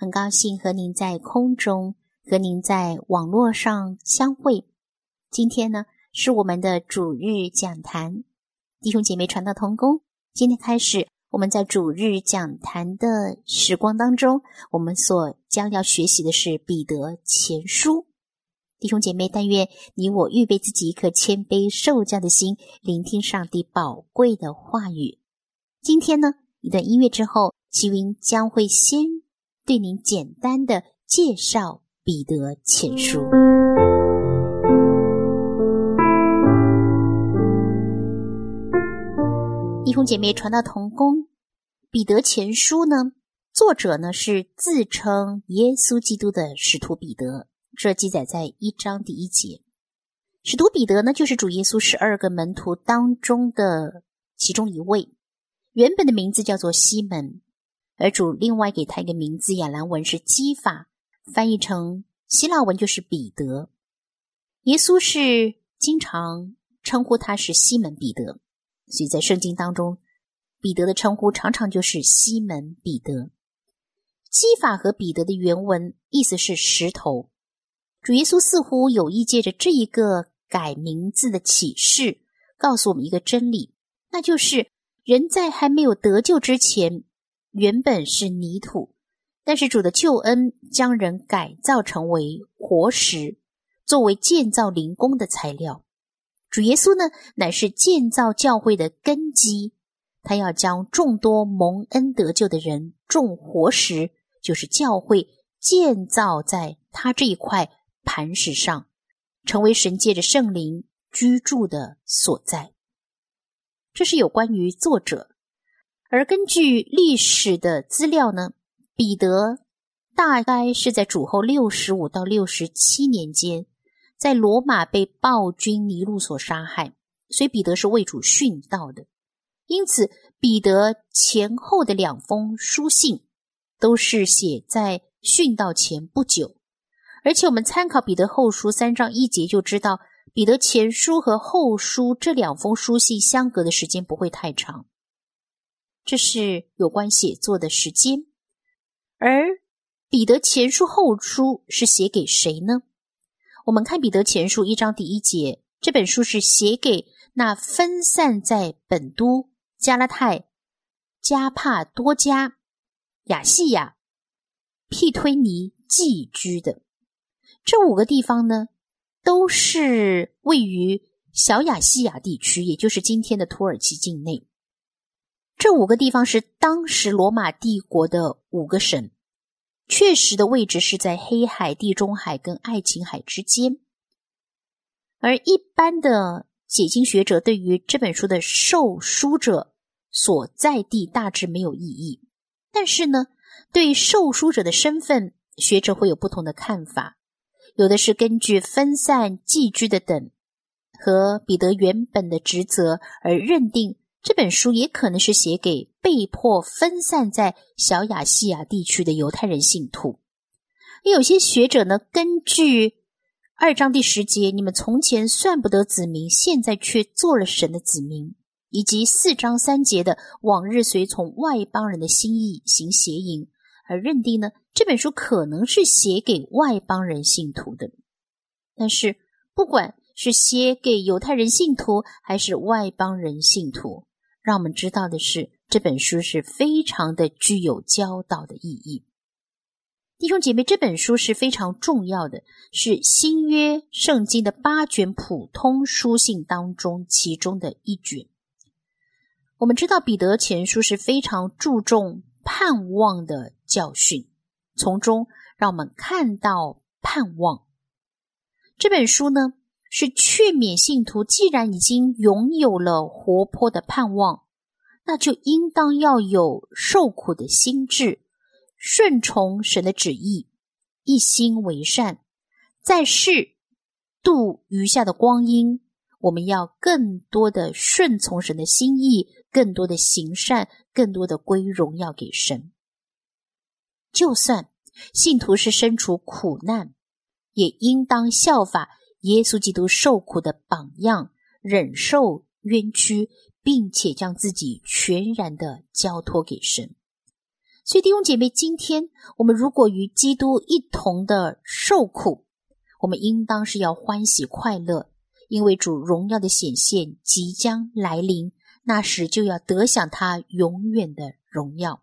很高兴和您在空中，和您在网络上相会。今天呢，是我们的主日讲坛，弟兄姐妹传道同工。今天开始，我们在主日讲坛的时光当中，我们所将要学习的是彼得前书。弟兄姐妹，但愿你我预备自己一颗谦卑受教的心，聆听上帝宝贵的话语。今天呢，一段音乐之后，齐云将会先。对您简单的介绍彼得前书，弟兄姐妹传道同工。彼得前书呢，作者呢是自称耶稣基督的使徒彼得，这记载在一章第一节。使徒彼得呢，就是主耶稣十二个门徒当中的其中一位，原本的名字叫做西门。而主另外给他一个名字，亚兰文是基法，翻译成希腊文就是彼得。耶稣是经常称呼他是西门彼得，所以在圣经当中，彼得的称呼常常就是西门彼得。基法和彼得的原文意思是石头。主耶稣似乎有意借着这一个改名字的启示，告诉我们一个真理，那就是人在还没有得救之前。原本是泥土，但是主的救恩将人改造成为活石，作为建造灵宫的材料。主耶稣呢，乃是建造教会的根基，他要将众多蒙恩得救的人种活石，就是教会建造在他这一块磐石上，成为神界的圣灵居住的所在。这是有关于作者。而根据历史的资料呢，彼得大概是在主后六十五到六十七年间，在罗马被暴君尼禄所杀害，所以彼得是为主殉道的。因此，彼得前后的两封书信都是写在殉道前不久。而且，我们参考彼得后书三章一节就知道，彼得前书和后书这两封书信相隔的时间不会太长。这是有关写作的时间，而彼得前书后书是写给谁呢？我们看彼得前书一章第一节，这本书是写给那分散在本都、加拉太、加帕多加、亚细亚、庇推尼寄居的这五个地方呢，都是位于小亚细亚地区，也就是今天的土耳其境内。这五个地方是当时罗马帝国的五个省，确实的位置是在黑海、地中海跟爱琴海之间。而一般的解经学者对于这本书的受书者所在地大致没有异议，但是呢，对受书者的身份，学者会有不同的看法。有的是根据分散寄居的等和彼得原本的职责而认定。这本书也可能是写给被迫分散在小亚细亚地区的犹太人信徒。有些学者呢，根据二章第十节“你们从前算不得子民，现在却做了神的子民”，以及四章三节的“往日随从外邦人的心意行邪淫”，而认定呢这本书可能是写给外邦人信徒的。但是，不管是写给犹太人信徒，还是外邦人信徒，让我们知道的是，这本书是非常的具有教导的意义。弟兄姐妹，这本书是非常重要的，是新约圣经的八卷普通书信当中其中的一卷。我们知道彼得前书是非常注重盼望的教训，从中让我们看到盼望。这本书呢？是劝勉信徒，既然已经拥有了活泼的盼望，那就应当要有受苦的心智，顺从神的旨意，一心为善，在世度余下的光阴，我们要更多的顺从神的心意，更多的行善，更多的归荣耀给神。就算信徒是身处苦难，也应当效法耶稣基督受苦的榜样，忍受冤屈，并且将自己全然的交托给神。所以弟兄姐妹，今天我们如果与基督一同的受苦，我们应当是要欢喜快乐，因为主荣耀的显现即将来临，那时就要得享他永远的荣耀。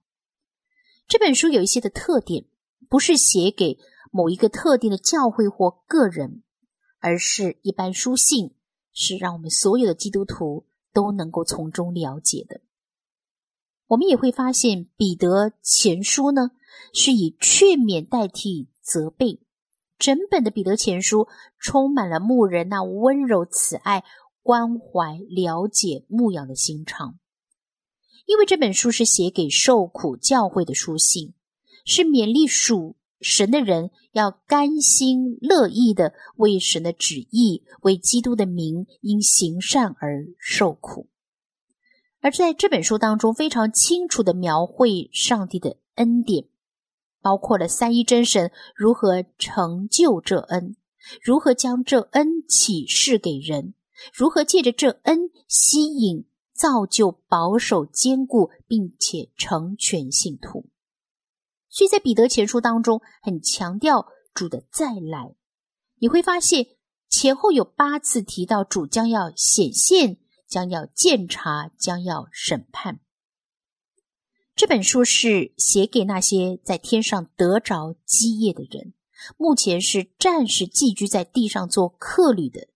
这本书有一些的特点，不是写给某一个特定的教会或个人，而是一般书信，是让我们所有的基督徒都能够从中了解的。我们也会发现，彼得前书呢是以劝勉代替责备。整本的彼得前书充满了牧人那温柔、慈爱、关怀、了解、牧养的心肠。因为这本书是写给受苦教会的书信，是勉励属神的人要甘心乐意的为神的旨意、为基督的名因行善而受苦。而在这本书当中，非常清楚的描绘上帝的恩典，包括了三一真神如何成就这恩，如何将这恩启示给人，如何借着这恩吸引、造就、保守、坚固，并且成全信徒。所以在彼得前书当中，很强调主的再来。你会发现前后有八次提到主将要显现。将要鉴察，将要审判。这本书是写给那些在天上得着基业的人，目前是暂时寄居在地上做客旅的，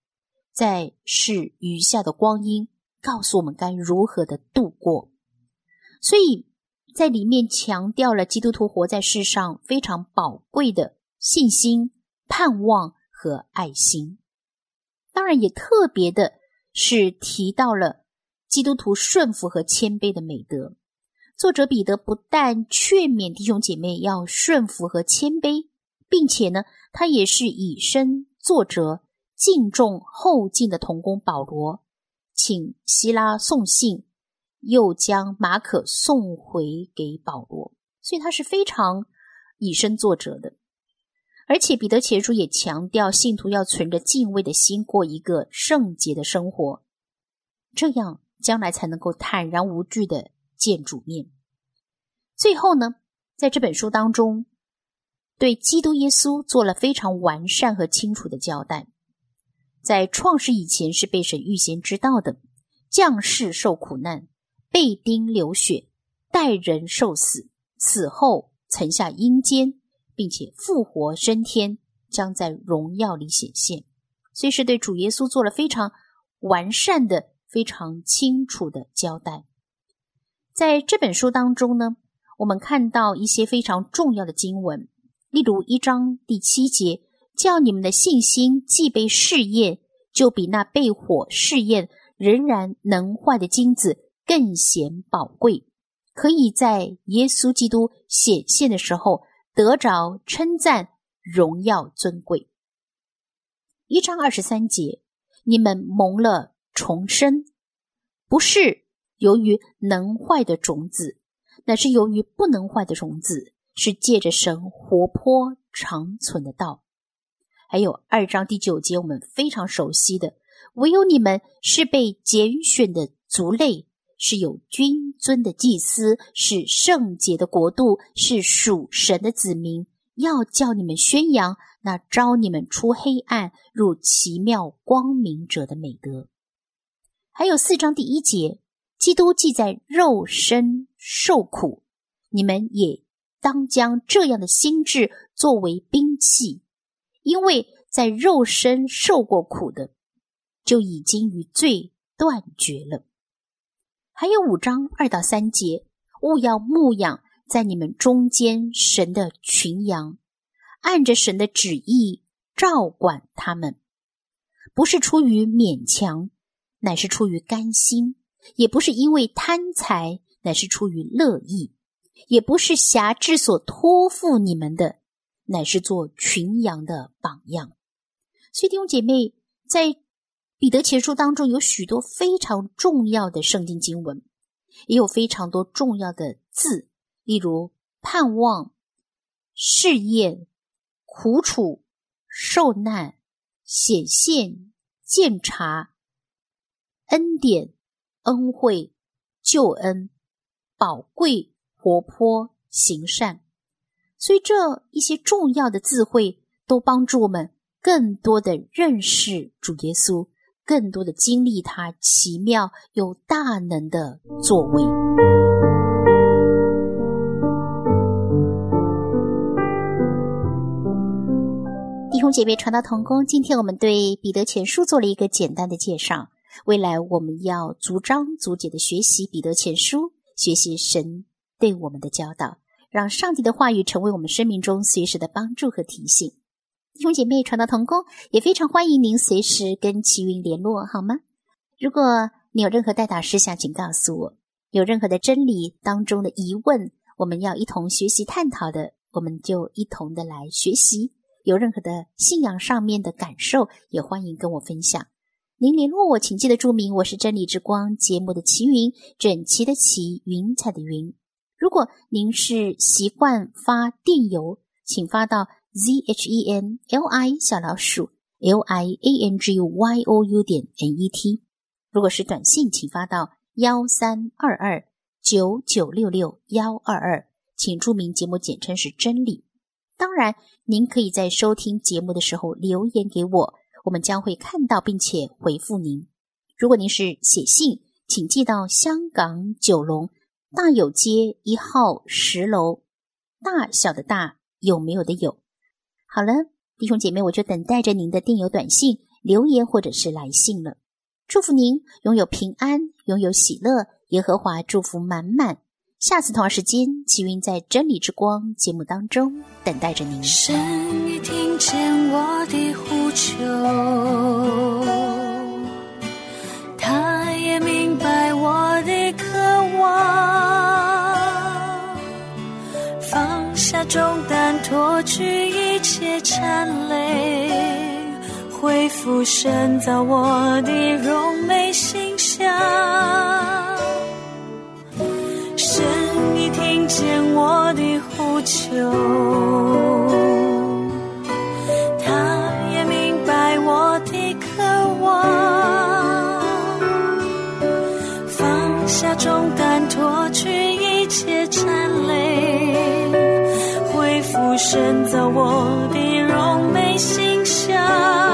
在世余下的光阴，告诉我们该如何的度过。所以在里面强调了基督徒活在世上非常宝贵的信心、盼望和爱心，当然也特别的。是提到了基督徒顺服和谦卑的美德。作者彼得不但劝勉弟兄姐妹要顺服和谦卑，并且呢，他也是以身作则，敬重后进的童工保罗，请希拉送信，又将马可送回给保罗，所以他是非常以身作则的。而且彼得前书也强调，信徒要存着敬畏的心过一个圣洁的生活，这样将来才能够坦然无惧的见主面。最后呢，在这本书当中，对基督耶稣做了非常完善和清楚的交代。在创世以前是被神预先知道的，降世受苦难，被钉流血，待人受死，死后曾下阴间。并且复活升天，将在荣耀里显现，所以是对主耶稣做了非常完善的、非常清楚的交代。在这本书当中呢，我们看到一些非常重要的经文，例如一章第七节，叫你们的信心既被试验，就比那被火试验仍然能坏的金子更显宝贵，可以在耶稣基督显现的时候。得着称赞、荣耀、尊贵。一章二十三节，你们蒙了重生，不是由于能坏的种子，乃是由于不能坏的种子，是借着神活泼长存的道。还有二章第九节，我们非常熟悉的，唯有你们是被拣选的族类。是有君尊的祭司，是圣洁的国度，是属神的子民，要叫你们宣扬那招你们出黑暗入奇妙光明者的美德。还有四章第一节，基督既在肉身受苦，你们也当将这样的心智作为兵器，因为在肉身受过苦的，就已经与罪断绝了。还有五章二到三节，勿要牧养在你们中间神的群羊，按着神的旨意照管他们，不是出于勉强，乃是出于甘心；也不是因为贪财，乃是出于乐意。也不是辖制所托付你们的，乃是做群羊的榜样。所以弟兄姐妹，在彼得前书当中有许多非常重要的圣经经文，也有非常多重要的字，例如盼望、试验、苦楚、受难、显现、鉴察、恩典、恩惠、救恩、宝贵、活泼、行善。所以这一些重要的字汇都帮助我们。更多的认识主耶稣，更多的经历他奇妙又大能的作为。弟兄姐妹，传道同工，今天我们对彼得前书做了一个简单的介绍。未来我们要逐章逐节的学习彼得前书，学习神对我们的教导，让上帝的话语成为我们生命中随时的帮助和提醒。弟兄姐妹，传道同工也非常欢迎您随时跟齐云联络，好吗？如果你有任何代打事项，请告诉我；有任何的真理当中的疑问，我们要一同学习探讨的，我们就一同的来学习。有任何的信仰上面的感受，也欢迎跟我分享。您联络我，请记得注明我是真理之光节目的齐云，整齐的齐，云彩的云。如果您是习惯发电邮，请发到。Z h e n l i 小老鼠 l i a n g y o u 点 n e t，如果是短信，请发到幺三二二九九六六幺二二，请注明节目简称是真理。当然，您可以在收听节目的时候留言给我，我们将会看到并且回复您。如果您是写信，请寄到香港九龙大有街一号十楼，大小的大有没有的有。好了，弟兄姐妹，我就等待着您的电邮、短信、留言或者是来信了。祝福您拥有平安，拥有喜乐，耶和华祝福满满。下次同样时间，齐云在真理之光节目当中等待着您。神已听见我的呼求，重担，脱去。一切缠累，恢复深造我的荣美形象。神已听见我的呼求，他也明白我的渴望，放下重担，脱去一切缠累。深造我的柔美形象。